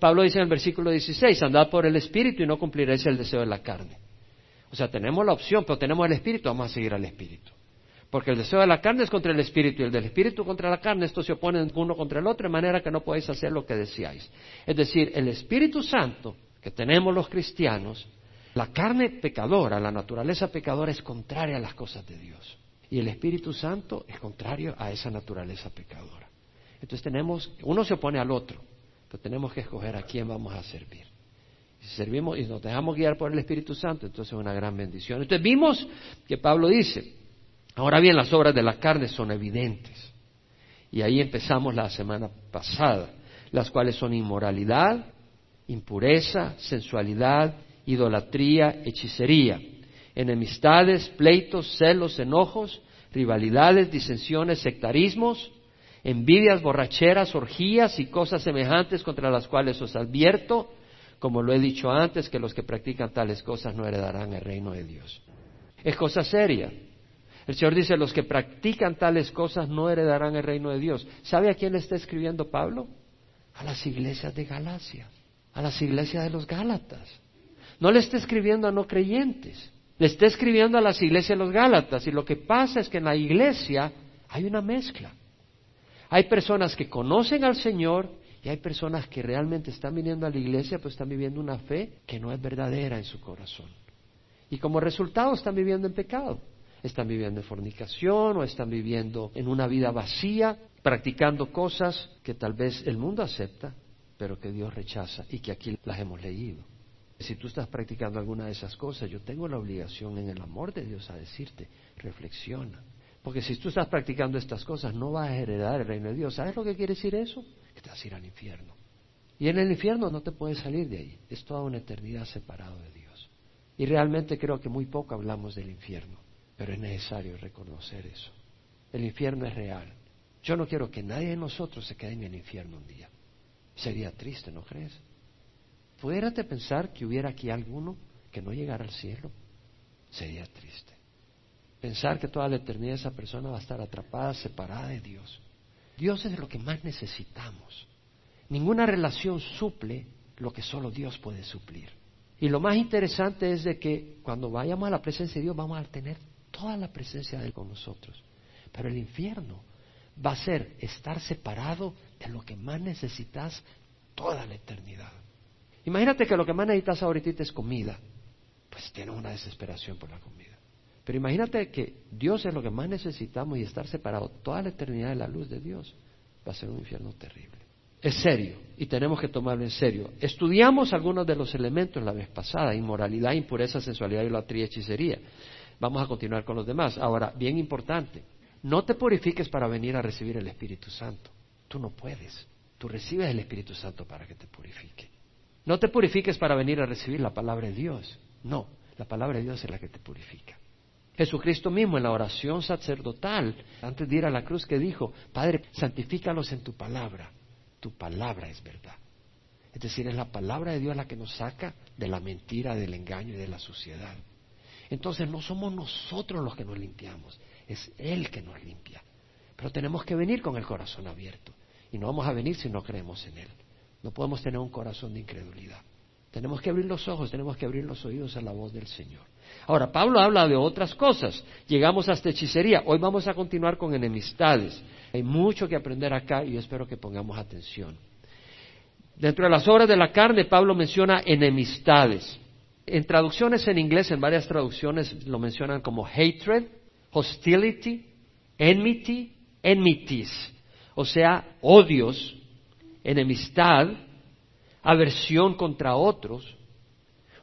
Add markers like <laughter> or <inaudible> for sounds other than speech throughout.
Pablo dice en el versículo 16, andad por el Espíritu y no cumpliréis el deseo de la carne. O sea, tenemos la opción, pero tenemos el Espíritu, vamos a seguir al Espíritu. Porque el deseo de la carne es contra el Espíritu y el del Espíritu contra la carne, estos se oponen uno contra el otro de manera que no podéis hacer lo que deseáis. Es decir, el Espíritu Santo que tenemos los cristianos, la carne pecadora, la naturaleza pecadora es contraria a las cosas de Dios. Y el Espíritu Santo es contrario a esa naturaleza pecadora. Entonces tenemos, uno se opone al otro. Pero tenemos que escoger a quién vamos a servir. Si servimos y nos dejamos guiar por el Espíritu Santo, entonces es una gran bendición. Entonces vimos que Pablo dice, ahora bien, las obras de la carne son evidentes. Y ahí empezamos la semana pasada, las cuales son inmoralidad, impureza, sensualidad, idolatría, hechicería, enemistades, pleitos, celos, enojos, rivalidades, disensiones, sectarismos, envidias, borracheras, orgías y cosas semejantes contra las cuales os advierto, como lo he dicho antes, que los que practican tales cosas no heredarán el reino de Dios. Es cosa seria. El Señor dice, los que practican tales cosas no heredarán el reino de Dios. ¿Sabe a quién le está escribiendo Pablo? A las iglesias de Galacia, a las iglesias de los Gálatas. No le está escribiendo a no creyentes, le está escribiendo a las iglesias de los Gálatas. Y lo que pasa es que en la iglesia hay una mezcla. Hay personas que conocen al Señor y hay personas que realmente están viniendo a la iglesia, pues están viviendo una fe que no es verdadera en su corazón. Y como resultado están viviendo en pecado. Están viviendo en fornicación o están viviendo en una vida vacía, practicando cosas que tal vez el mundo acepta, pero que Dios rechaza y que aquí las hemos leído. Si tú estás practicando alguna de esas cosas, yo tengo la obligación en el amor de Dios a decirte, reflexiona. Porque si tú estás practicando estas cosas, no vas a heredar el reino de Dios. ¿Sabes lo que quiere decir eso? Que te vas a ir al infierno. Y en el infierno no te puedes salir de ahí. Es toda una eternidad separado de Dios. Y realmente creo que muy poco hablamos del infierno. Pero es necesario reconocer eso. El infierno es real. Yo no quiero que nadie de nosotros se quede en el infierno un día. Sería triste, ¿no crees? ¿Pudiérate pensar que hubiera aquí alguno que no llegara al cielo? Sería triste pensar que toda la eternidad esa persona va a estar atrapada, separada de Dios. Dios es lo que más necesitamos. Ninguna relación suple lo que solo Dios puede suplir. Y lo más interesante es de que cuando vayamos a la presencia de Dios vamos a tener toda la presencia de Él con nosotros. Pero el infierno va a ser estar separado de lo que más necesitas toda la eternidad. Imagínate que lo que más necesitas ahorita es comida. Pues tienes una desesperación por la comida. Pero imagínate que Dios es lo que más necesitamos y estar separado toda la eternidad de la luz de Dios va a ser un infierno terrible. Es serio y tenemos que tomarlo en serio. Estudiamos algunos de los elementos la vez pasada, inmoralidad, impureza, sensualidad, idolatría, hechicería. Vamos a continuar con los demás. Ahora, bien importante, no te purifiques para venir a recibir el Espíritu Santo. Tú no puedes. Tú recibes el Espíritu Santo para que te purifique. No te purifiques para venir a recibir la palabra de Dios. No, la palabra de Dios es la que te purifica. Jesucristo mismo en la oración sacerdotal, antes de ir a la cruz, que dijo, Padre, santifícalos en tu palabra. Tu palabra es verdad. Es decir, es la palabra de Dios la que nos saca de la mentira, del engaño y de la suciedad. Entonces no somos nosotros los que nos limpiamos, es Él que nos limpia. Pero tenemos que venir con el corazón abierto. Y no vamos a venir si no creemos en Él. No podemos tener un corazón de incredulidad. Tenemos que abrir los ojos, tenemos que abrir los oídos a la voz del Señor. Ahora, Pablo habla de otras cosas. Llegamos hasta hechicería. Hoy vamos a continuar con enemistades. Hay mucho que aprender acá y yo espero que pongamos atención. Dentro de las obras de la carne, Pablo menciona enemistades. En traducciones en inglés, en varias traducciones lo mencionan como hatred, hostility, enmity, enmities. O sea, odios, enemistad, aversión contra otros,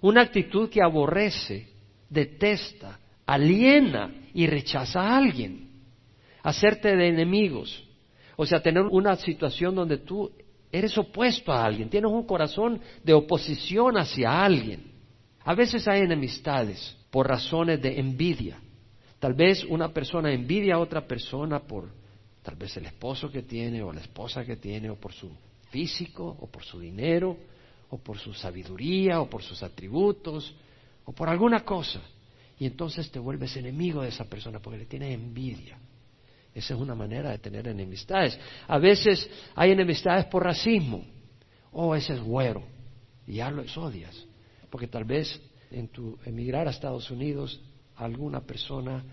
una actitud que aborrece, detesta, aliena y rechaza a alguien, hacerte de enemigos, o sea, tener una situación donde tú eres opuesto a alguien, tienes un corazón de oposición hacia alguien. A veces hay enemistades por razones de envidia. Tal vez una persona envidia a otra persona por tal vez el esposo que tiene o la esposa que tiene o por su físico o por su dinero o por su sabiduría o por sus atributos o por alguna cosa. Y entonces te vuelves enemigo de esa persona porque le tienes envidia. Esa es una manera de tener enemistades. A veces hay enemistades por racismo oh, ese es güero, y ya lo odias, porque tal vez en tu emigrar a Estados Unidos, alguna persona,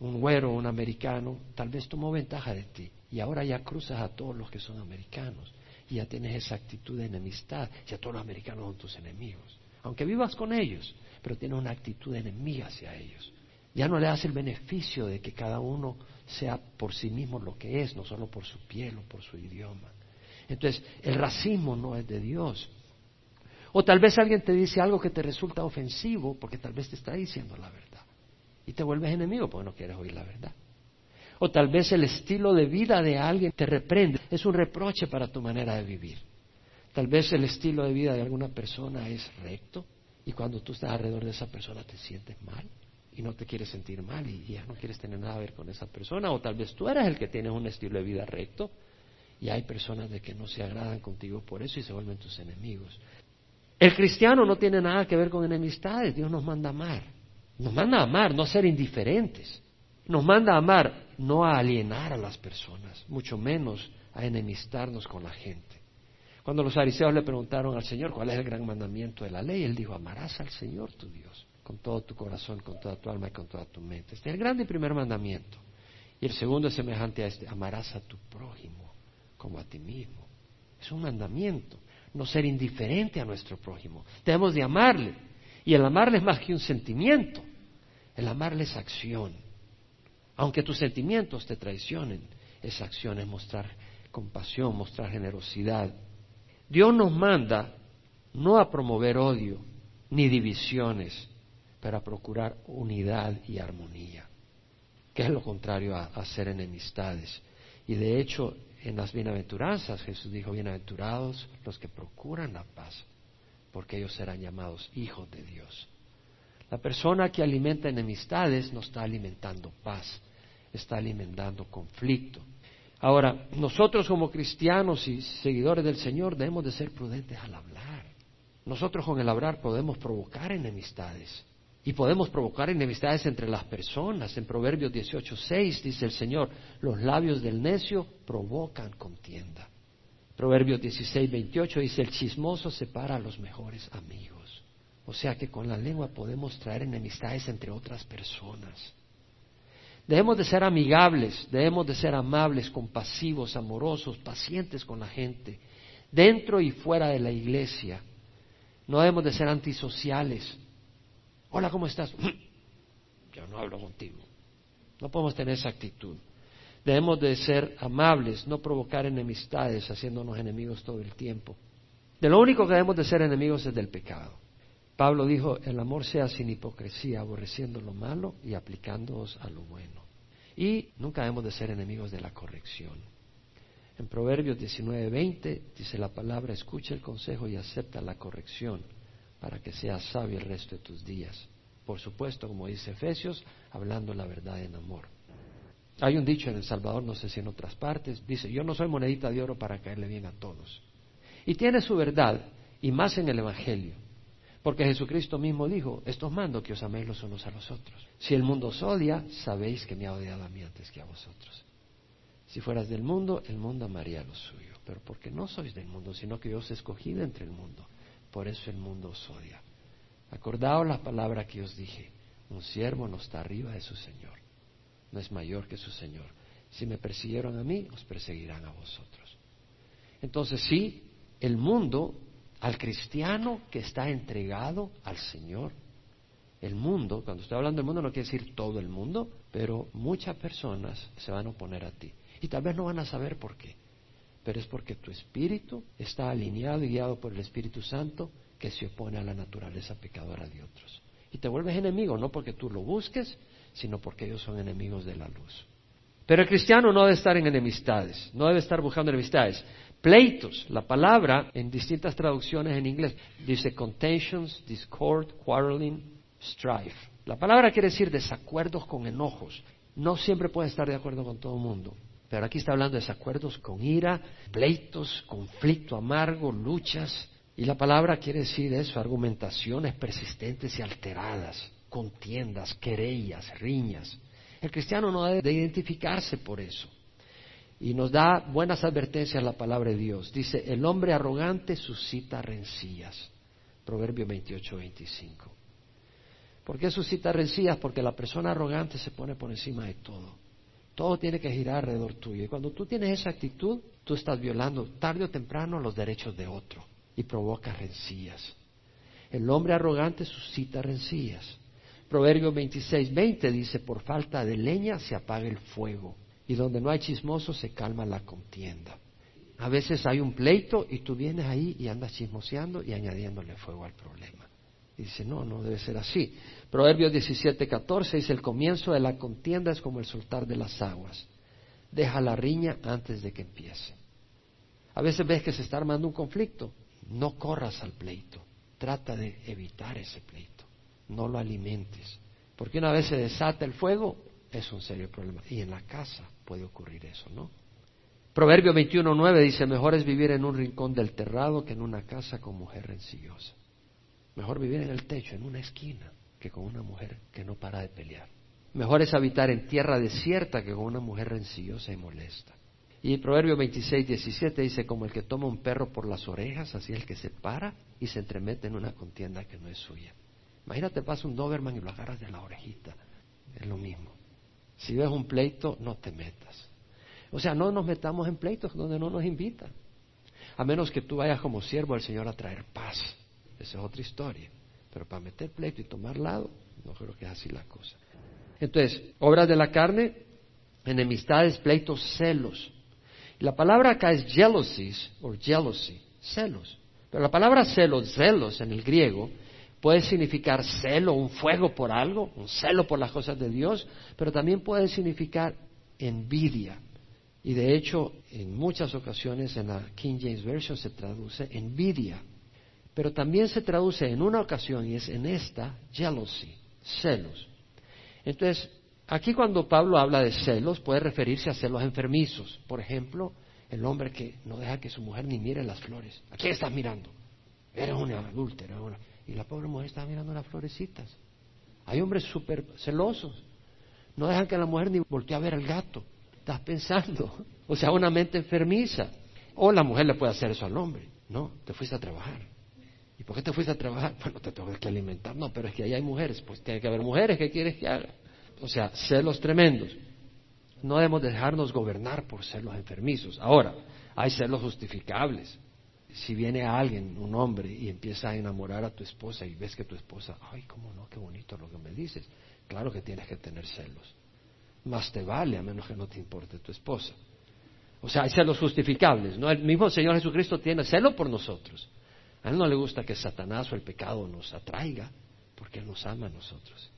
un güero, un americano, tal vez tomó ventaja de ti, y ahora ya cruzas a todos los que son americanos, y ya tienes esa actitud de enemistad, ya todos los americanos son tus enemigos, aunque vivas con ellos, pero tienes una actitud de enemiga hacia ellos. Ya no le das el beneficio de que cada uno sea por sí mismo lo que es, no solo por su piel o por su idioma. Entonces, el racismo no es de Dios. O tal vez alguien te dice algo que te resulta ofensivo porque tal vez te está diciendo la verdad. Y te vuelves enemigo porque no quieres oír la verdad. O tal vez el estilo de vida de alguien te reprende. Es un reproche para tu manera de vivir. Tal vez el estilo de vida de alguna persona es recto y cuando tú estás alrededor de esa persona te sientes mal y no te quieres sentir mal y ya no quieres tener nada que ver con esa persona. O tal vez tú eres el que tienes un estilo de vida recto y hay personas de que no se agradan contigo por eso y se vuelven tus enemigos. El cristiano no tiene nada que ver con enemistades, Dios nos manda a amar. Nos manda a amar, no a ser indiferentes. Nos manda a amar, no a alienar a las personas, mucho menos a enemistarnos con la gente. Cuando los fariseos le preguntaron al Señor cuál es el gran mandamiento de la ley, él dijo, amarás al Señor tu Dios con todo tu corazón, con toda tu alma y con toda tu mente. Este es el grande primer mandamiento. Y el segundo es semejante a este, amarás a tu prójimo como a ti mismo. Es un mandamiento, no ser indiferente a nuestro prójimo. Debemos de amarle. Y el amarle es más que un sentimiento, el amarle es acción. Aunque tus sentimientos te traicionen, esa acción es mostrar compasión, mostrar generosidad. Dios nos manda no a promover odio ni divisiones, pero a procurar unidad y armonía, que es lo contrario a, hacer enemistades. Y de hecho, en las bienaventuranzas Jesús dijo, bienaventurados los que procuran la paz, porque ellos serán llamados hijos de Dios. La persona que alimenta enemistades no está alimentando paz, está alimentando conflicto. Ahora, nosotros como cristianos y seguidores del Señor debemos de ser prudentes al hablar. Nosotros con el hablar podemos provocar enemistades y podemos provocar enemistades entre las personas. En Proverbios 18:6 dice el Señor, los labios del necio provocan contienda. Proverbios 16:28 dice, el chismoso separa a los mejores amigos. O sea que con la lengua podemos traer enemistades entre otras personas. Debemos de ser amigables, debemos de ser amables, compasivos, amorosos, pacientes con la gente, dentro y fuera de la iglesia. No debemos de ser antisociales. Hola, ¿cómo estás? <clears throat> Yo no hablo contigo. No podemos tener esa actitud. Debemos de ser amables, no provocar enemistades, haciéndonos enemigos todo el tiempo. De lo único que debemos de ser enemigos es del pecado. Pablo dijo, el amor sea sin hipocresía, aborreciendo lo malo y aplicándoos a lo bueno. Y nunca debemos de ser enemigos de la corrección. En Proverbios 19:20 dice la palabra, escucha el consejo y acepta la corrección para que seas sabio el resto de tus días. Por supuesto, como dice Efesios, hablando la verdad en amor. Hay un dicho en El Salvador, no sé si en otras partes, dice, yo no soy monedita de oro para caerle bien a todos. Y tiene su verdad, y más en el Evangelio. Porque Jesucristo mismo dijo, estos mando que os améis los unos a los otros. Si el mundo os odia, sabéis que me ha odiado a mí antes que a vosotros. Si fueras del mundo, el mundo amaría lo suyo. Pero porque no sois del mundo, sino que yo os he escogido entre el mundo. Por eso el mundo os odia. Acordaos la palabra que os dije. Un siervo no está arriba de su Señor. No es mayor que su Señor. Si me persiguieron a mí, os perseguirán a vosotros. Entonces sí, el mundo al cristiano que está entregado al Señor. El mundo, cuando estoy hablando del mundo no quiere decir todo el mundo, pero muchas personas se van a oponer a ti. Y tal vez no van a saber por qué, pero es porque tu espíritu está alineado y guiado por el Espíritu Santo que se opone a la naturaleza pecadora de otros. Y te vuelves enemigo, no porque tú lo busques, sino porque ellos son enemigos de la luz. Pero el cristiano no debe estar en enemistades, no debe estar buscando enemistades. Pleitos, la palabra en distintas traducciones en inglés dice contentions, discord, quarreling, strife. La palabra quiere decir desacuerdos con enojos. No siempre puede estar de acuerdo con todo el mundo, pero aquí está hablando de desacuerdos con ira, pleitos, conflicto amargo, luchas. Y la palabra quiere decir eso, argumentaciones persistentes y alteradas, contiendas, querellas, riñas. El cristiano no debe de identificarse por eso. Y nos da buenas advertencias la palabra de Dios. Dice, el hombre arrogante suscita rencillas. Proverbio 28, 25. ¿Por qué suscita rencillas? Porque la persona arrogante se pone por encima de todo. Todo tiene que girar alrededor tuyo. Y cuando tú tienes esa actitud, tú estás violando tarde o temprano los derechos de otro y provoca rencillas. El hombre arrogante suscita rencillas. Proverbio 26, 20 dice, por falta de leña se apaga el fuego y donde no hay chismoso se calma la contienda. A veces hay un pleito y tú vienes ahí y andas chismoseando y añadiéndole fuego al problema. Y dice, no, no debe ser así. Proverbios 17, 14 dice, el comienzo de la contienda es como el soltar de las aguas. Deja la riña antes de que empiece. A veces ves que se está armando un conflicto. No corras al pleito. Trata de evitar ese pleito. No lo alimentes. Porque una vez se desata el fuego, es un serio problema. Y en la casa puede ocurrir eso, ¿no? Proverbio 21.9 dice, mejor es vivir en un rincón del terrado que en una casa con mujer rencillosa. Mejor vivir en el techo, en una esquina, que con una mujer que no para de pelear. Mejor es habitar en tierra desierta que con una mujer rencillosa y molesta. Y Proverbio 26, 17 dice, como el que toma un perro por las orejas, así el que se para y se entremete en una contienda que no es suya. Imagínate, pasa un Doberman y lo agarras de la orejita. Es lo mismo. Si ves un pleito, no te metas. O sea, no nos metamos en pleitos donde no nos invitan. A menos que tú vayas como siervo al Señor a traer paz. Esa es otra historia. Pero para meter pleito y tomar lado, no creo que es así la cosa. Entonces, obras de la carne, enemistades, pleitos, celos. la palabra acá es jealousies o jealousy, celos. Pero la palabra celos, celos en el griego, puede significar celo, un fuego por algo, un celo por las cosas de Dios, pero también puede significar envidia. Y de hecho, en muchas ocasiones en la King James Version se traduce envidia pero también se traduce en una ocasión y es en esta jealousy, celos. Entonces, aquí cuando Pablo habla de celos puede referirse a celos enfermizos. Por ejemplo, el hombre que no deja que su mujer ni mire las flores. ¿A quién estás mirando? Eres una adúltera. Y la pobre mujer está mirando las florecitas. Hay hombres súper celosos. No dejan que la mujer ni voltee a ver al gato. Estás pensando. O sea, una mente enfermiza. O la mujer le puede hacer eso al hombre. No, te fuiste a trabajar. ¿Y por qué te fuiste a trabajar? <laughs> Bueno, te tengo que alimentar. No, pero es que ahí hay mujeres. Pues tiene que haber mujeres. ¿Qué quieres que haga? O sea, celos tremendos. No debemos dejarnos gobernar por celos enfermizos. Ahora, hay celos justificables. Si viene alguien, un hombre, y empieza a enamorar a tu esposa y ves que tu esposa, ay, cómo no, qué bonito lo que me dices. Claro que tienes que tener celos. Más te vale a menos que no te importe tu esposa. O sea, hay celos justificables. ¿no? El mismo Señor Jesucristo tiene celo por nosotros. A él no le gusta que Satanás o el pecado nos atraiga, porque él nos ama a nosotros.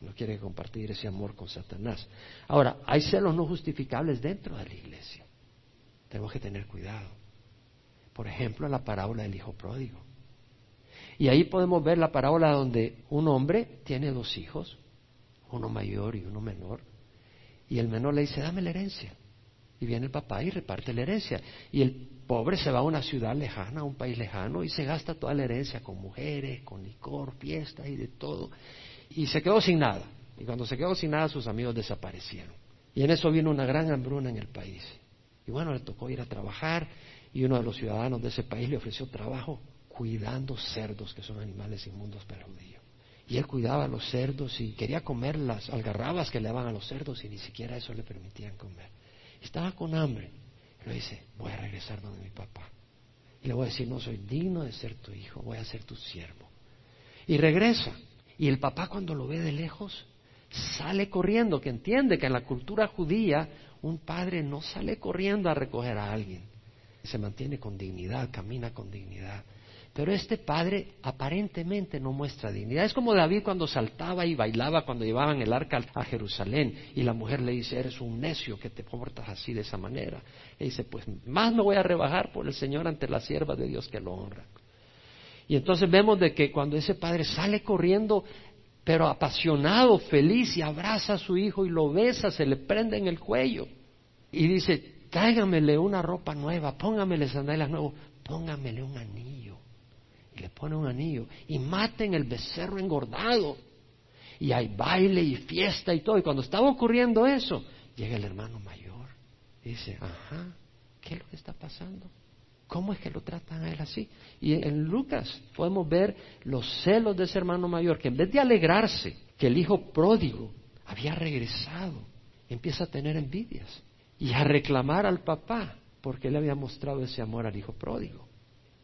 No quiere compartir ese amor con Satanás. Ahora, hay celos no justificables dentro de la iglesia. Tenemos que tener cuidado. Por ejemplo, la parábola del hijo pródigo. Y ahí podemos ver la parábola donde un hombre tiene dos hijos, uno mayor y uno menor, y el menor le dice, dame la herencia. Y viene el papá y reparte la herencia. Y el pobre se va a una ciudad lejana, a un país lejano, y se gasta toda la herencia con mujeres, con licor, fiestas y de todo. Y se quedó sin nada. Y cuando se quedó sin nada, sus amigos desaparecieron. Y en eso vino una gran hambruna en el país. Y bueno, le tocó ir a trabajar y uno de los ciudadanos de ese país le ofreció trabajo cuidando cerdos, que son animales inmundos para el judío. Y él cuidaba a los cerdos y quería comer las algarrabas que le daban a los cerdos y ni siquiera eso le permitían comer. Estaba con hambre. Y le dice, voy a regresar donde mi papá. Y le voy a decir, no soy digno de ser tu hijo, voy a ser tu siervo. Y regresa. Y el papá cuando lo ve de lejos, sale corriendo, que entiende que en la cultura judía un padre no sale corriendo a recoger a alguien. Se mantiene con dignidad, camina con dignidad. Pero este padre aparentemente no muestra dignidad. Es como David cuando saltaba y bailaba cuando llevaban el arca a Jerusalén y la mujer le dice, eres un necio que te comportas así de esa manera. Y dice, pues más me voy a rebajar por el Señor ante la sierva de Dios que lo honra. Y entonces vemos de que cuando ese padre sale corriendo, pero apasionado, feliz, y abraza a su hijo y lo besa, se le prende en el cuello. Y dice, tráigamele una ropa nueva, póngamele sandalias nuevas, póngamele un anillo le pone un anillo y maten el becerro engordado. Y hay baile y fiesta y todo. Y cuando estaba ocurriendo eso, llega el hermano mayor Y dice, ajá, ¿qué es lo que está pasando? ¿Cómo es que lo tratan a él así? Y en Lucas podemos ver los celos de ese hermano mayor, que en vez de alegrarse que el hijo pródigo había regresado, empieza a tener envidias y a reclamar al papá porque él había mostrado ese amor al hijo pródigo.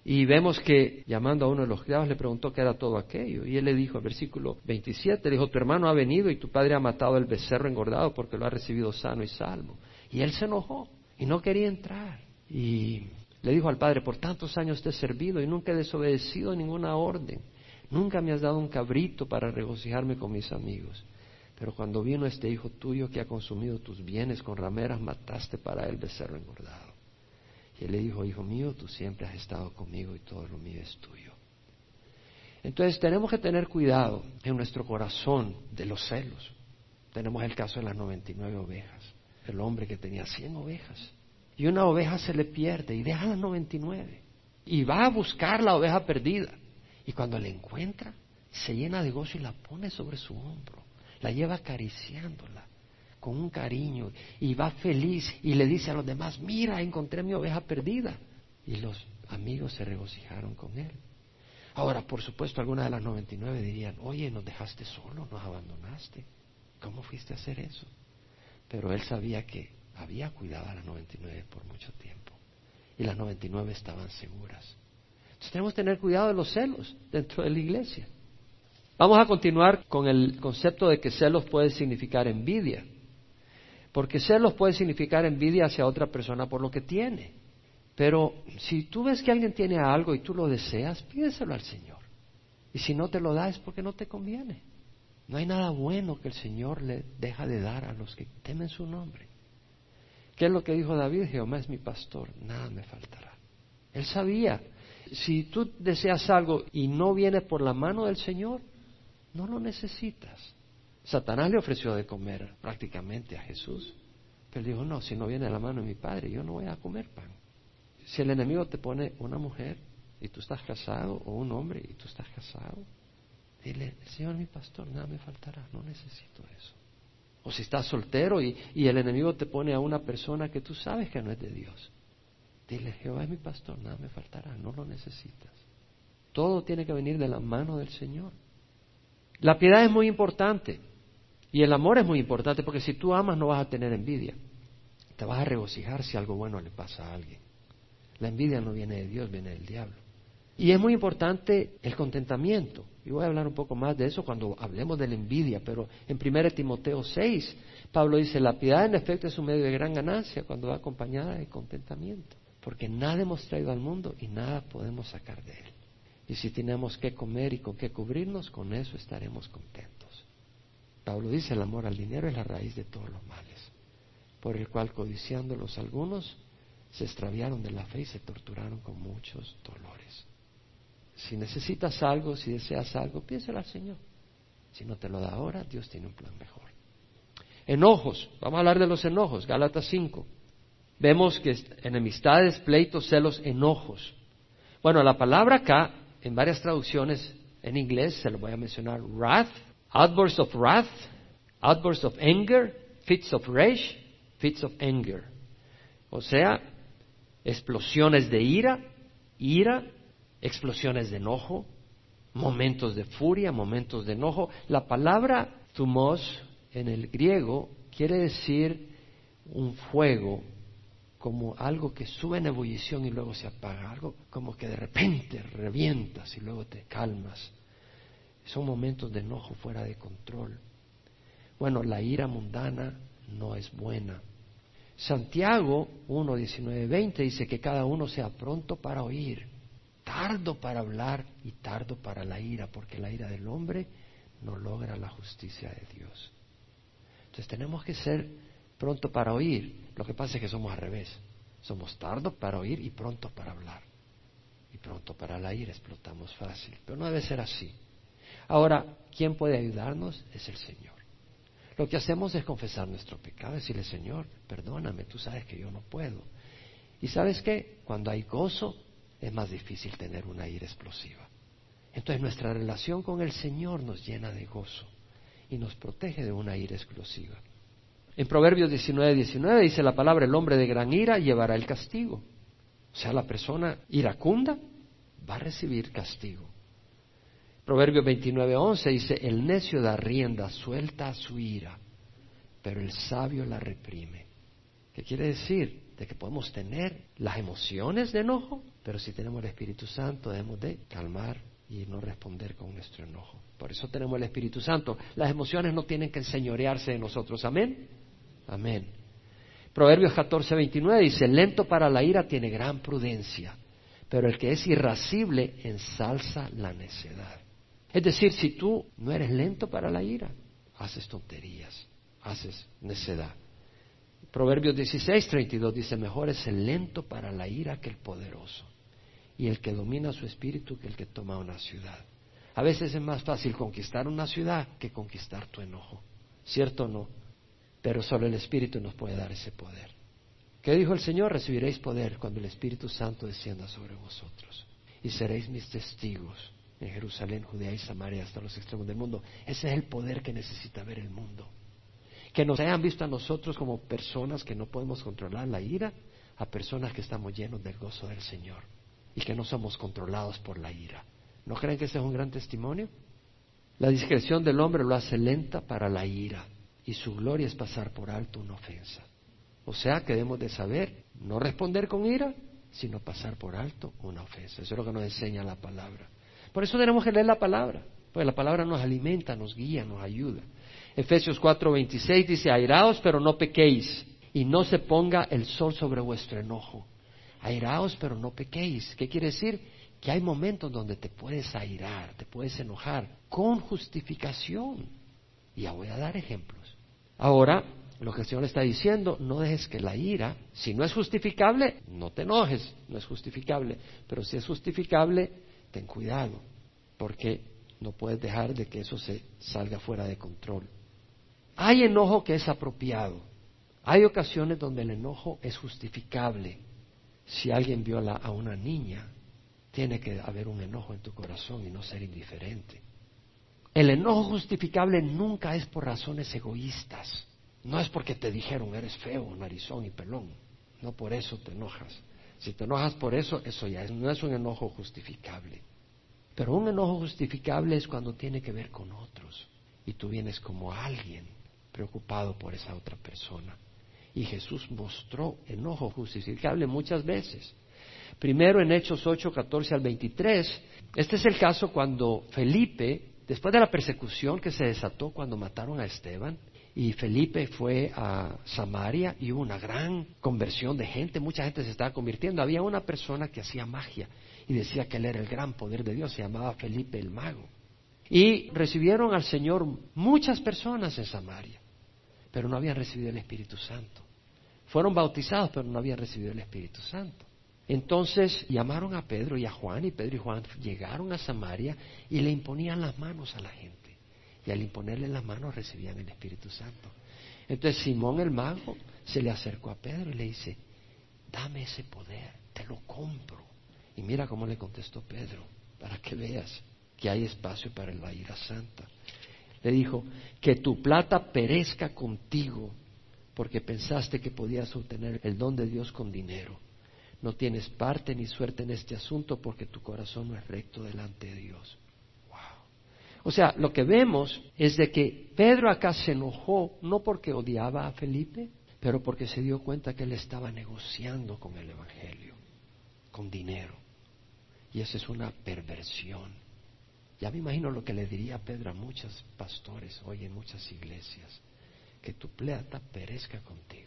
Y vemos que llamando a uno de los criados le preguntó qué era todo aquello. Y él le dijo, en versículo 27, le dijo, tu hermano ha venido y tu padre ha matado el becerro engordado porque lo ha recibido sano y salvo. Y él se enojó y no quería entrar. Y le dijo al padre, por tantos años te he servido y nunca he desobedecido ninguna orden. Nunca me has dado un cabrito para regocijarme con mis amigos. Pero cuando vino este hijo tuyo que ha consumido tus bienes con rameras, mataste para él becerro engordado. Y él le dijo, hijo mío, tú siempre has estado conmigo y todo lo mío es tuyo. Entonces tenemos que tener cuidado en nuestro corazón de los celos. Tenemos el caso de las 99 ovejas, el hombre que tenía 100 ovejas. Y una oveja se le pierde y deja las 99. Y va a buscar la oveja perdida. Y cuando la encuentra, se llena de gozo y la pone sobre su hombro. La lleva acariciándola con un cariño y va feliz y le dice a los demás, mira, encontré mi oveja perdida. Y los amigos se regocijaron con él. Ahora, por supuesto, algunas de las 99 dirían, oye, nos dejaste solo, nos abandonaste. ¿Cómo fuiste a hacer eso? Pero él sabía que había cuidado a las 99 por mucho tiempo. Y las 99 estaban seguras. Entonces tenemos que tener cuidado de los celos dentro de la iglesia. Vamos a continuar con el concepto de que celos puede significar envidia. Porque celos puede significar envidia hacia otra persona por lo que tiene. Pero si tú ves que alguien tiene algo y tú lo deseas, pídeselo al Señor. Y si no te lo da es porque no te conviene. No hay nada bueno que el Señor le deja de dar a los que temen su nombre. ¿Qué es lo que dijo David? Jehová es mi pastor, nada me faltará. Él sabía, si tú deseas algo y no viene por la mano del Señor, no lo necesitas. Satanás le ofreció de comer prácticamente a Jesús. Pero dijo, no, si no viene de la mano de mi padre, yo no voy a comer pan. Si el enemigo te pone una mujer y tú estás casado, o un hombre y tú estás casado, dile, Señor mi pastor, nada me faltará, no necesito eso. O si estás soltero y, y el enemigo te pone a una persona que tú sabes que no es de Dios, dile, Jehová es mi pastor, nada me faltará, no lo necesitas. Todo tiene que venir de la mano del Señor. La piedad es muy importante. Y el amor es muy importante porque si tú amas no vas a tener envidia. Te vas a regocijar si algo bueno le pasa a alguien. La envidia no viene de Dios, viene del diablo. Y es muy importante el contentamiento. Y voy a hablar un poco más de eso cuando hablemos de la envidia, pero en 1 Timoteo 6, Pablo dice, la piedad en efecto es un medio de gran ganancia cuando va acompañada de contentamiento, porque nada hemos traído al mundo y nada podemos sacar de él. Y si tenemos que comer y con qué cubrirnos, con eso estaremos contentos. Pablo dice, el amor al dinero es la raíz de todos los males, por el cual codiciándolos algunos se extraviaron de la fe y se torturaron con muchos dolores. Si necesitas algo, si deseas algo, piénselo al Señor. Si no te lo da ahora, Dios tiene un plan mejor. Enojos, vamos a hablar de los enojos, Gálatas 5. Vemos que enemistades, pleitos, celos, enojos. Bueno, la palabra acá, en varias traducciones en inglés, se lo voy a mencionar, wrath, outbursts of wrath, outbursts of anger, fits of rage, fits of anger. O sea, explosiones de ira, ira, explosiones de enojo, momentos de furia, momentos de enojo. La palabra thumos en el griego quiere decir un fuego como algo que sube en ebullición y luego se apaga, algo como que de repente revientas y luego te calmas. Son momentos de enojo fuera de control. Bueno, la ira mundana no es buena. Santiago 1, 19, 20 dice que cada uno sea pronto para oír, tardo para hablar y tardo para la ira, porque la ira del hombre no logra la justicia de Dios. Entonces tenemos que ser pronto para oír. Lo que pasa es que somos al revés. Somos tardo para oír y pronto para hablar. Y pronto para la ira explotamos fácil. Pero no debe ser así. Ahora, ¿quién puede ayudarnos? Es el Señor. Lo que hacemos es confesar nuestro pecado, decirle, Señor, perdóname, tú sabes que yo no puedo. Y sabes qué? Cuando hay gozo, es más difícil tener una ira explosiva. Entonces nuestra relación con el Señor nos llena de gozo y nos protege de una ira explosiva. En Proverbios 19, 19 dice la palabra, el hombre de gran ira llevará el castigo. O sea, la persona iracunda va a recibir castigo. Proverbios 29, 11 dice, el necio da rienda suelta a su ira, pero el sabio la reprime. ¿Qué quiere decir? De que podemos tener las emociones de enojo, pero si tenemos el Espíritu Santo debemos de calmar y no responder con nuestro enojo. Por eso tenemos el Espíritu Santo. Las emociones no tienen que enseñorearse de nosotros. Amén. Amén. Proverbios 14, 29 dice, lento para la ira tiene gran prudencia, pero el que es irascible ensalza la necedad. Es decir, si tú no eres lento para la ira, haces tonterías, haces necedad. Proverbios 16, 32 dice, mejor es el lento para la ira que el poderoso, y el que domina su espíritu que el que toma una ciudad. A veces es más fácil conquistar una ciudad que conquistar tu enojo, ¿cierto o no? Pero solo el Espíritu nos puede dar ese poder. ¿Qué dijo el Señor? Recibiréis poder cuando el Espíritu Santo descienda sobre vosotros y seréis mis testigos en Jerusalén, Judea y Samaria hasta los extremos del mundo. Ese es el poder que necesita ver el mundo. Que nos hayan visto a nosotros como personas que no podemos controlar la ira, a personas que estamos llenos del gozo del Señor y que no somos controlados por la ira. ¿No creen que ese es un gran testimonio? La discreción del hombre lo hace lenta para la ira y su gloria es pasar por alto una ofensa. O sea que debemos de saber no responder con ira, sino pasar por alto una ofensa. Eso es lo que nos enseña la palabra. Por eso tenemos que leer la palabra, porque la palabra nos alimenta, nos guía, nos ayuda. Efesios 4:26 dice, airaos pero no pequéis, y no se ponga el sol sobre vuestro enojo. Airaos pero no pequéis. ¿Qué quiere decir? Que hay momentos donde te puedes airar, te puedes enojar, con justificación. Y ya voy a dar ejemplos. Ahora, lo que el Señor está diciendo, no dejes que la ira, si no es justificable, no te enojes, no es justificable, pero si es justificable, ten cuidado, porque no puedes dejar de que eso se salga fuera de control. Hay enojo que es apropiado, hay ocasiones donde el enojo es justificable. Si alguien viola a una niña, tiene que haber un enojo en tu corazón y no ser indiferente. El enojo justificable nunca es por razones egoístas. No es porque te dijeron eres feo, narizón y pelón. No por eso te enojas. Si te enojas por eso, eso ya no es un enojo justificable. Pero un enojo justificable es cuando tiene que ver con otros. Y tú vienes como alguien preocupado por esa otra persona. Y Jesús mostró enojo justificable muchas veces. Primero en Hechos 8, 14 al 23. Este es el caso cuando Felipe Después de la persecución que se desató cuando mataron a Esteban, y Felipe fue a Samaria y hubo una gran conversión de gente, mucha gente se estaba convirtiendo. Había una persona que hacía magia y decía que él era el gran poder de Dios, se llamaba Felipe el mago. Y recibieron al Señor muchas personas en Samaria, pero no habían recibido el Espíritu Santo. Fueron bautizados, pero no habían recibido el Espíritu Santo. Entonces llamaron a Pedro y a Juan y Pedro y Juan llegaron a Samaria y le imponían las manos a la gente. Y al imponerle las manos recibían el Espíritu Santo. Entonces Simón el mago se le acercó a Pedro y le dice, dame ese poder, te lo compro. Y mira cómo le contestó Pedro, para que veas que hay espacio para la ira santa. Le dijo, que tu plata perezca contigo, porque pensaste que podías obtener el don de Dios con dinero no tienes parte ni suerte en este asunto porque tu corazón no es recto delante de Dios. O sea, lo que vemos es de que Pedro acá se enojó no porque odiaba a Felipe, pero porque se dio cuenta que él estaba negociando con el Evangelio, con dinero. Y esa es una perversión. Ya me imagino lo que le diría Pedro a muchos pastores hoy en muchas iglesias, que tu plata perezca contigo.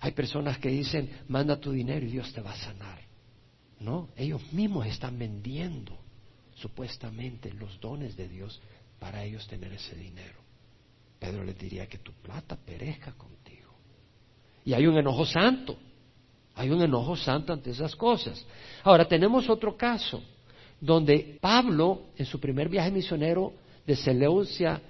Hay personas que dicen, manda tu dinero y Dios te va a sanar. No, ellos mismos están vendiendo supuestamente los dones de Dios para ellos tener ese dinero. Pedro les diría que tu plata perezca contigo. Y hay un enojo santo. Hay un enojo santo ante esas cosas. Ahora tenemos otro caso donde Pablo en su primer viaje misionero de Seleucia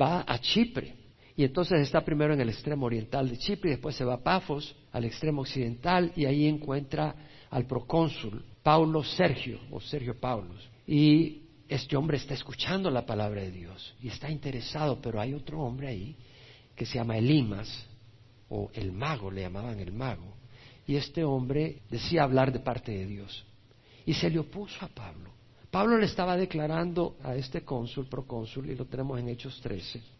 va a Chipre y entonces está primero en el extremo oriental de Chipre y después se va a Pafos, al extremo occidental, y ahí encuentra al procónsul Paulo Sergio, o Sergio Paulos. Y este hombre está escuchando la palabra de Dios y está interesado, pero hay otro hombre ahí que se llama Elimas, o el mago, le llamaban el mago. Y este hombre decía hablar de parte de Dios. Y se le opuso a Pablo. Pablo le estaba declarando a este cónsul, procónsul, y lo tenemos en Hechos 13.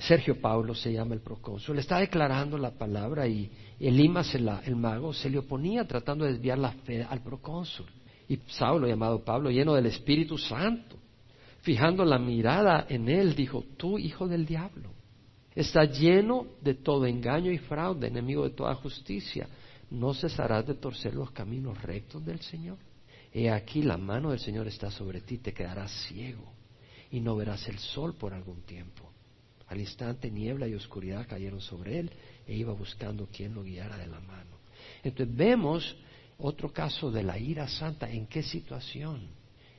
Sergio Pablo se llama el procónsul, está declarando la palabra y Elimas, el, el mago, se le oponía tratando de desviar la fe al procónsul. Y Saulo, llamado Pablo, lleno del Espíritu Santo, fijando la mirada en él, dijo, tú, hijo del diablo, estás lleno de todo engaño y fraude, enemigo de toda justicia, ¿no cesarás de torcer los caminos rectos del Señor? He aquí la mano del Señor está sobre ti, te quedarás ciego y no verás el sol por algún tiempo. Al instante niebla y oscuridad cayeron sobre él e iba buscando quien lo guiara de la mano. Entonces vemos otro caso de la ira santa. ¿En qué situación?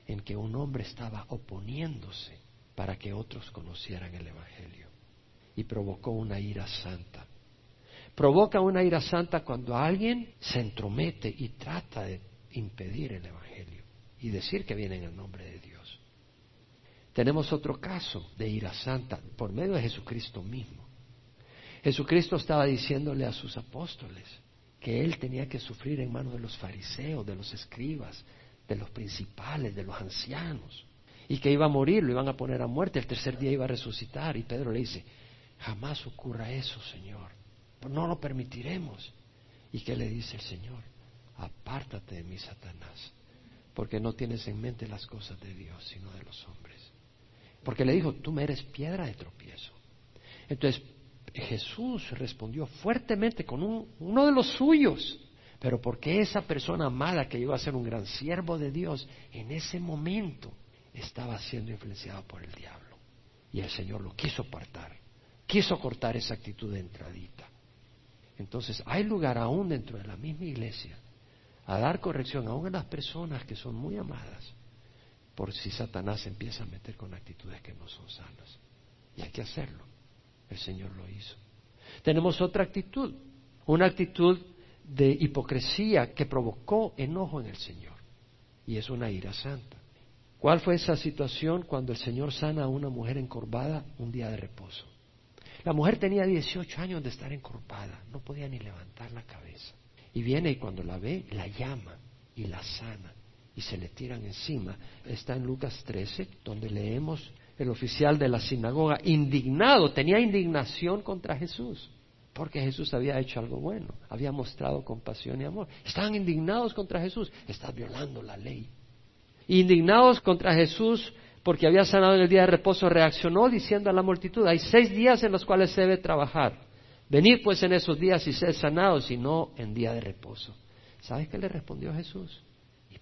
En que un hombre estaba oponiéndose para que otros conocieran el Evangelio. Y provocó una ira santa. Provoca una ira santa cuando alguien se entromete y trata de impedir el Evangelio y decir que viene en el nombre de Dios. Tenemos otro caso de ira santa por medio de Jesucristo mismo. Jesucristo estaba diciéndole a sus apóstoles que él tenía que sufrir en manos de los fariseos, de los escribas, de los principales, de los ancianos, y que iba a morir, lo iban a poner a muerte, el tercer día iba a resucitar. Y Pedro le dice, jamás ocurra eso, Señor, no lo permitiremos. ¿Y qué le dice el Señor? Apártate de mí, Satanás, porque no tienes en mente las cosas de Dios, sino de los hombres. Porque le dijo, tú me eres piedra de tropiezo. Entonces, Jesús respondió fuertemente con uno de los suyos, pero porque esa persona mala que iba a ser un gran siervo de Dios, en ese momento estaba siendo influenciado por el diablo. Y el Señor lo quiso apartar, quiso cortar esa actitud de entradita. Entonces, hay lugar aún dentro de la misma iglesia a dar corrección aún a las personas que son muy amadas, por si Satanás empieza a meter con actitudes que no son sanas. Y hay que hacerlo. El Señor lo hizo. Tenemos otra actitud, una actitud de hipocresía que provocó enojo en el Señor. Y es una ira santa. ¿Cuál fue esa situación cuando el Señor sana a una mujer encorvada un día de reposo? La mujer tenía 18 años de estar encorvada, no podía ni levantar la cabeza. Y viene y cuando la ve, la llama y la sana y se le tiran encima. Está en Lucas 13, donde leemos el oficial de la sinagoga, indignado, tenía indignación contra Jesús, porque Jesús había hecho algo bueno, había mostrado compasión y amor. Estaban indignados contra Jesús, está violando la ley. Indignados contra Jesús porque había sanado en el día de reposo, reaccionó diciendo a la multitud, hay seis días en los cuales se debe trabajar. Venid pues en esos días y sed sanados y no en día de reposo. ¿Sabes qué le respondió Jesús?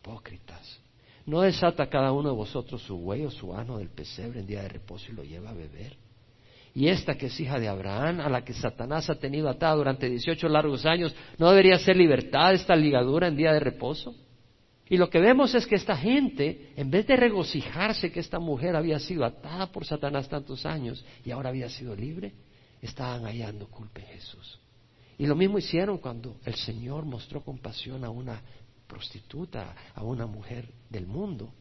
Hipócritas. ¿No desata cada uno de vosotros su buey o su asno del pesebre en día de reposo y lo lleva a beber? Y esta que es hija de Abraham, a la que Satanás ha tenido atada durante 18 largos años, ¿no debería ser libertad esta ligadura en día de reposo? Y lo que vemos es que esta gente, en vez de regocijarse que esta mujer había sido atada por Satanás tantos años y ahora había sido libre, estaban hallando culpa en Jesús. Y lo mismo hicieron cuando el Señor mostró compasión a una prostituta, a una mujer del mundo,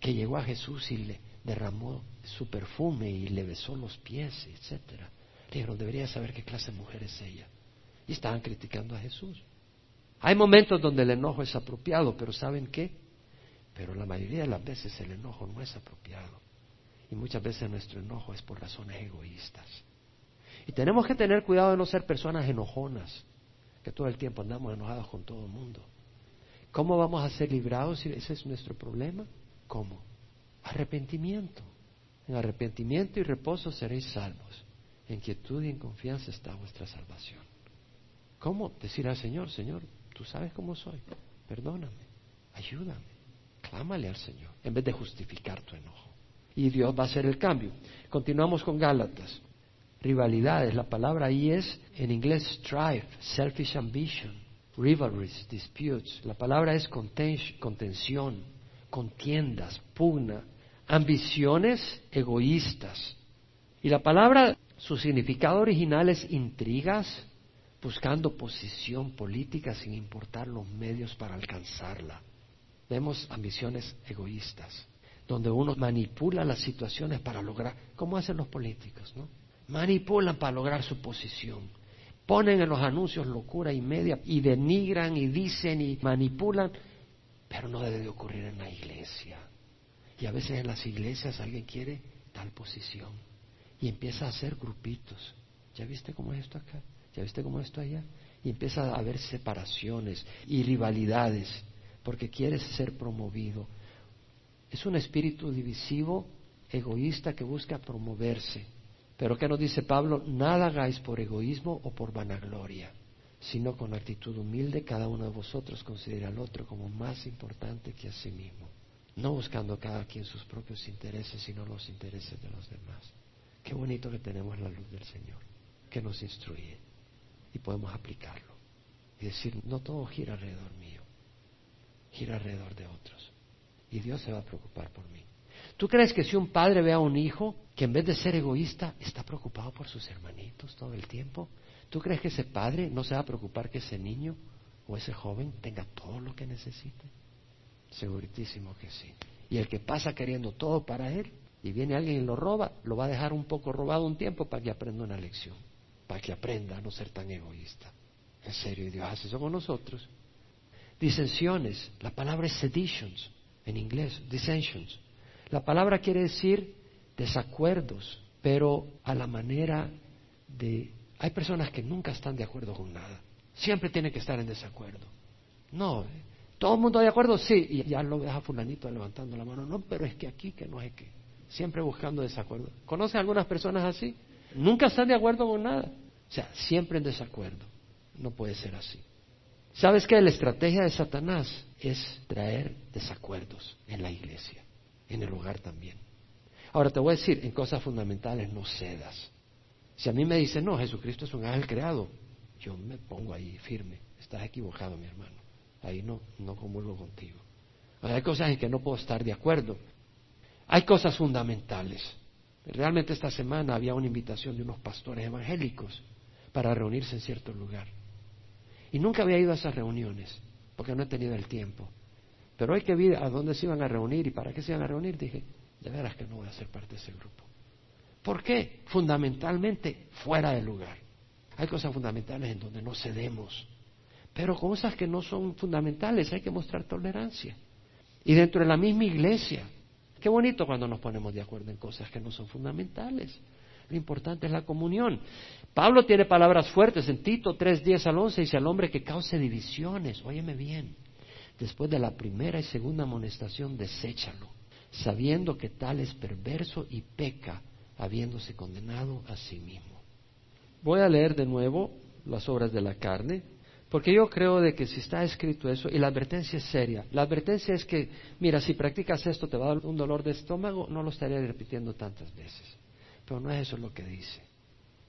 que llegó a Jesús y le derramó su perfume y le besó los pies, etcétera. Le dijeron, debería saber qué clase de mujer es ella. Y estaban criticando a Jesús. Hay momentos donde el enojo es apropiado, pero ¿saben qué? Pero la mayoría de las veces el enojo no es apropiado. Y muchas veces nuestro enojo es por razones egoístas. Y tenemos que tener cuidado de no ser personas enojonas, que todo el tiempo andamos enojados con todo el mundo. ¿Cómo vamos a ser librados ese es nuestro problema? ¿Cómo? Arrepentimiento. En arrepentimiento y reposo seréis salvos. En quietud y en confianza está vuestra salvación. ¿Cómo? Decir al Señor, Señor, tú sabes cómo soy. Perdóname. Ayúdame. Clámale al Señor en vez de justificar tu enojo. Y Dios va a hacer el cambio. Continuamos con Gálatas. Rivalidades. La palabra ahí es en inglés strife, selfish ambition rivalries, disputes. La palabra es contención, contiendas, pugna, ambiciones egoístas. Y la palabra, su significado original es intrigas, buscando posición política sin importar los medios para alcanzarla. Vemos ambiciones egoístas, donde uno manipula las situaciones para lograr, como hacen los políticos, ¿no? Manipulan para lograr su posición Ponen en los anuncios locura y media y denigran y dicen y manipulan, pero no debe de ocurrir en la iglesia. Y a veces en las iglesias alguien quiere tal posición y empieza a hacer grupitos. ¿Ya viste cómo es esto acá? ¿Ya viste cómo es esto allá? Y empieza a haber separaciones y rivalidades porque quieres ser promovido. Es un espíritu divisivo, egoísta que busca promoverse. Pero ¿qué nos dice Pablo? Nada hagáis por egoísmo o por vanagloria, sino con actitud humilde cada uno de vosotros considera al otro como más importante que a sí mismo, no buscando cada quien sus propios intereses, sino los intereses de los demás. Qué bonito que tenemos la luz del Señor, que nos instruye y podemos aplicarlo y decir, no todo gira alrededor mío, gira alrededor de otros. Y Dios se va a preocupar por mí. ¿Tú crees que si un padre ve a un hijo que en vez de ser egoísta está preocupado por sus hermanitos todo el tiempo? ¿Tú crees que ese padre no se va a preocupar que ese niño o ese joven tenga todo lo que necesite? Segurísimo que sí. Y el que pasa queriendo todo para él y viene alguien y lo roba, lo va a dejar un poco robado un tiempo para que aprenda una lección, para que aprenda a no ser tan egoísta. En serio, Dios hace eso con nosotros. Disensiones, la palabra es seditions en inglés, dissensions. La palabra quiere decir desacuerdos, pero a la manera de... Hay personas que nunca están de acuerdo con nada. Siempre tienen que estar en desacuerdo. No, todo el mundo de acuerdo, sí, y ya lo ves a fulanito levantando la mano. No, pero es que aquí que no es que. Siempre buscando desacuerdo. ¿Conoces algunas personas así? Nunca están de acuerdo con nada. O sea, siempre en desacuerdo. No puede ser así. ¿Sabes qué? La estrategia de Satanás es traer desacuerdos en la iglesia en el hogar también. Ahora te voy a decir, en cosas fundamentales no cedas. Si a mí me dicen, no, Jesucristo es un ángel creado, yo me pongo ahí firme. Estás equivocado, mi hermano. Ahí no, no comulgo contigo. hay cosas en que no puedo estar de acuerdo. Hay cosas fundamentales. Realmente esta semana había una invitación de unos pastores evangélicos para reunirse en cierto lugar. Y nunca había ido a esas reuniones, porque no he tenido el tiempo. Pero hay que ver a dónde se iban a reunir y para qué se iban a reunir. Dije, de veras que no voy a ser parte de ese grupo. ¿Por qué? Fundamentalmente fuera del lugar. Hay cosas fundamentales en donde no cedemos. Pero cosas que no son fundamentales hay que mostrar tolerancia. Y dentro de la misma iglesia. Qué bonito cuando nos ponemos de acuerdo en cosas que no son fundamentales. Lo importante es la comunión. Pablo tiene palabras fuertes en Tito 3, 10 al 11. Dice al hombre que cause divisiones. Óyeme bien después de la primera y segunda amonestación, deséchalo, sabiendo que tal es perverso y peca, habiéndose condenado a sí mismo. Voy a leer de nuevo las obras de la carne, porque yo creo de que si está escrito eso, y la advertencia es seria, la advertencia es que, mira, si practicas esto te va a dar un dolor de estómago, no lo estaría repitiendo tantas veces. Pero no es eso lo que dice.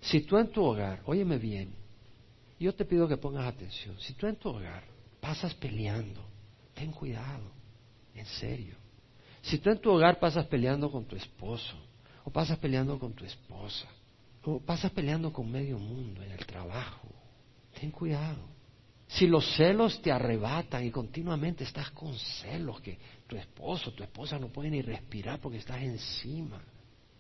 Si tú en tu hogar, óyeme bien, yo te pido que pongas atención, si tú en tu hogar pasas peleando, ten cuidado, en serio. Si tú en tu hogar pasas peleando con tu esposo, o pasas peleando con tu esposa, o pasas peleando con medio mundo en el trabajo, ten cuidado. Si los celos te arrebatan y continuamente estás con celos, que tu esposo, tu esposa no puede ni respirar porque estás encima,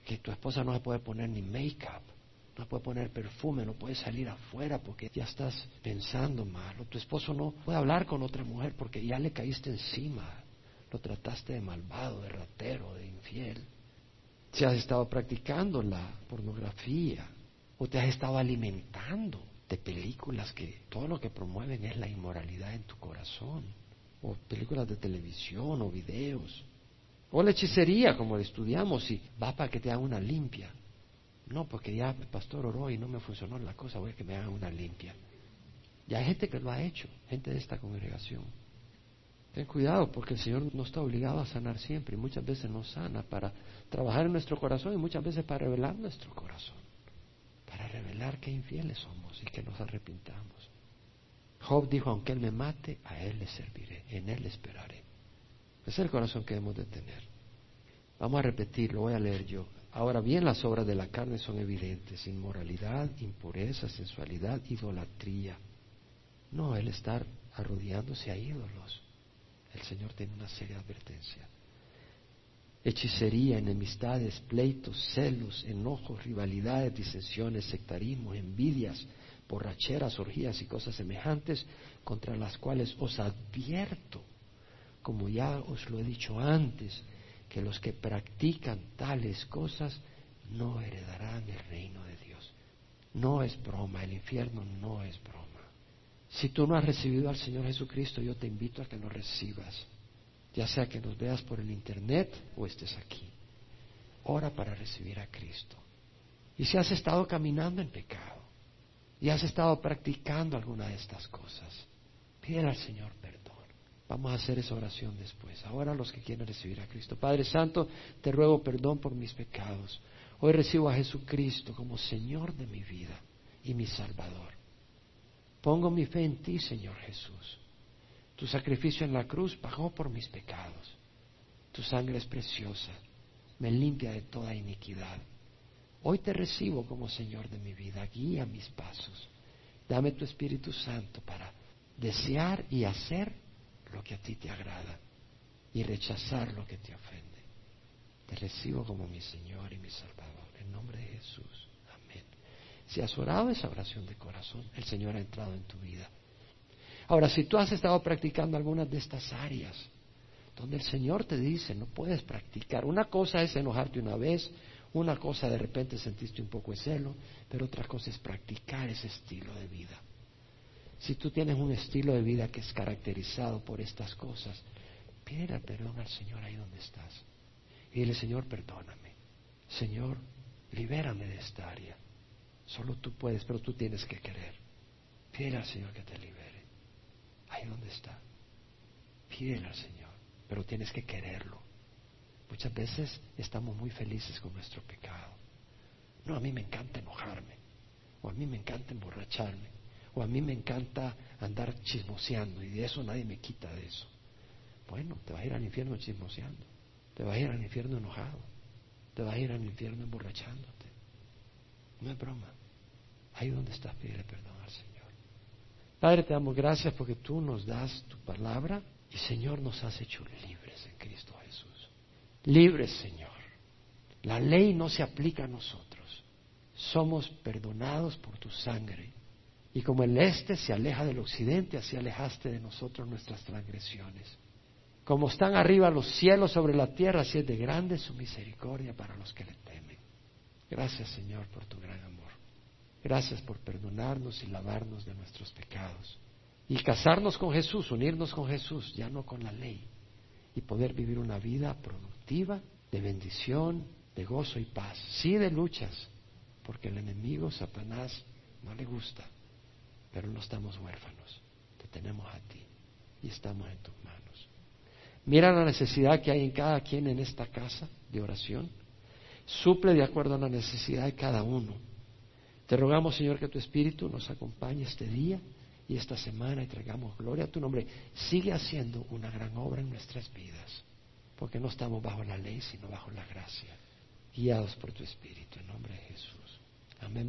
que tu esposa no se puede poner ni make-up, no puede poner perfume, no puede salir afuera porque ya estás pensando mal, o tu esposo no puede hablar con otra mujer porque ya le caíste encima, lo trataste de malvado, de ratero, de infiel. Si has estado practicando la pornografía o te has estado alimentando de películas que todo lo que promueven es la inmoralidad en tu corazón, o películas de televisión o videos, o la hechicería como estudiamos y va para que te haga una limpia. No, porque ya el pastor oró y no me funcionó la cosa, voy a que me hagan una limpia. Ya hay gente que lo ha hecho, gente de esta congregación. Ten cuidado porque el Señor no está obligado a sanar siempre y muchas veces nos sana para trabajar en nuestro corazón y muchas veces para revelar nuestro corazón, para revelar qué infieles somos y que nos arrepintamos. Job dijo, aunque Él me mate, a Él le serviré, en Él esperaré. Ese es el corazón que debemos de tener. Vamos a repetir, lo voy a leer yo. Ahora bien, las obras de la carne son evidentes, inmoralidad, impureza, sensualidad, idolatría. No el estar arrodillándose a ídolos. El Señor tiene una seria advertencia. Hechicería, enemistades, pleitos, celos, enojos, rivalidades, disensiones, sectarismo, envidias, borracheras, orgías y cosas semejantes, contra las cuales os advierto, como ya os lo he dicho antes, que los que practican tales cosas no heredarán el reino de Dios. No es broma, el infierno no es broma. Si tú no has recibido al Señor Jesucristo, yo te invito a que lo recibas, ya sea que nos veas por el Internet o estés aquí. Ora para recibir a Cristo. Y si has estado caminando en pecado y has estado practicando alguna de estas cosas, pídele al Señor perdón. Vamos a hacer esa oración después. Ahora los que quieren recibir a Cristo. Padre Santo, te ruego perdón por mis pecados. Hoy recibo a Jesucristo como Señor de mi vida y mi Salvador. Pongo mi fe en ti, Señor Jesús. Tu sacrificio en la cruz pagó por mis pecados. Tu sangre es preciosa, me limpia de toda iniquidad. Hoy te recibo como Señor de mi vida, guía mis pasos. Dame tu Espíritu Santo para desear y hacer lo que a ti te agrada y rechazar lo que te ofende. Te recibo como mi Señor y mi Salvador. En nombre de Jesús. Amén. Si has orado esa oración de corazón, el Señor ha entrado en tu vida. Ahora, si tú has estado practicando algunas de estas áreas, donde el Señor te dice, no puedes practicar. Una cosa es enojarte una vez, una cosa de repente sentiste un poco de celo, pero otra cosa es practicar ese estilo de vida. Si tú tienes un estilo de vida que es caracterizado por estas cosas, pídele perdón al Señor ahí donde estás. Y dile, Señor, perdóname. Señor, libérame de esta área. Solo tú puedes, pero tú tienes que querer. Pídele al Señor que te libere. Ahí donde está. Pídele al Señor, pero tienes que quererlo. Muchas veces estamos muy felices con nuestro pecado. No, a mí me encanta enojarme, o a mí me encanta emborracharme, o a mí me encanta andar chismoseando y de eso nadie me quita de eso. Bueno, te vas a ir al infierno chismoseando. Te vas a ir al infierno enojado. Te vas a ir al infierno emborrachándote. No es broma. Ahí donde estás, pide perdón al Señor. Padre, te damos gracias porque tú nos das tu palabra y Señor nos has hecho libres en Cristo Jesús. Libres, Señor. La ley no se aplica a nosotros. Somos perdonados por tu sangre. Y como el este se aleja del occidente, así alejaste de nosotros nuestras transgresiones. Como están arriba los cielos sobre la tierra, así es de grande su misericordia para los que le temen. Gracias Señor por tu gran amor. Gracias por perdonarnos y lavarnos de nuestros pecados. Y casarnos con Jesús, unirnos con Jesús, ya no con la ley. Y poder vivir una vida productiva, de bendición, de gozo y paz. Sí de luchas, porque el enemigo, Satanás, no le gusta. Pero no estamos huérfanos. Te tenemos a ti y estamos en tus manos. Mira la necesidad que hay en cada quien en esta casa de oración. Suple de acuerdo a la necesidad de cada uno. Te rogamos, Señor, que tu Espíritu nos acompañe este día y esta semana y traigamos gloria a tu nombre. Sigue haciendo una gran obra en nuestras vidas, porque no estamos bajo la ley, sino bajo la gracia, guiados por tu Espíritu, en nombre de Jesús. Amén.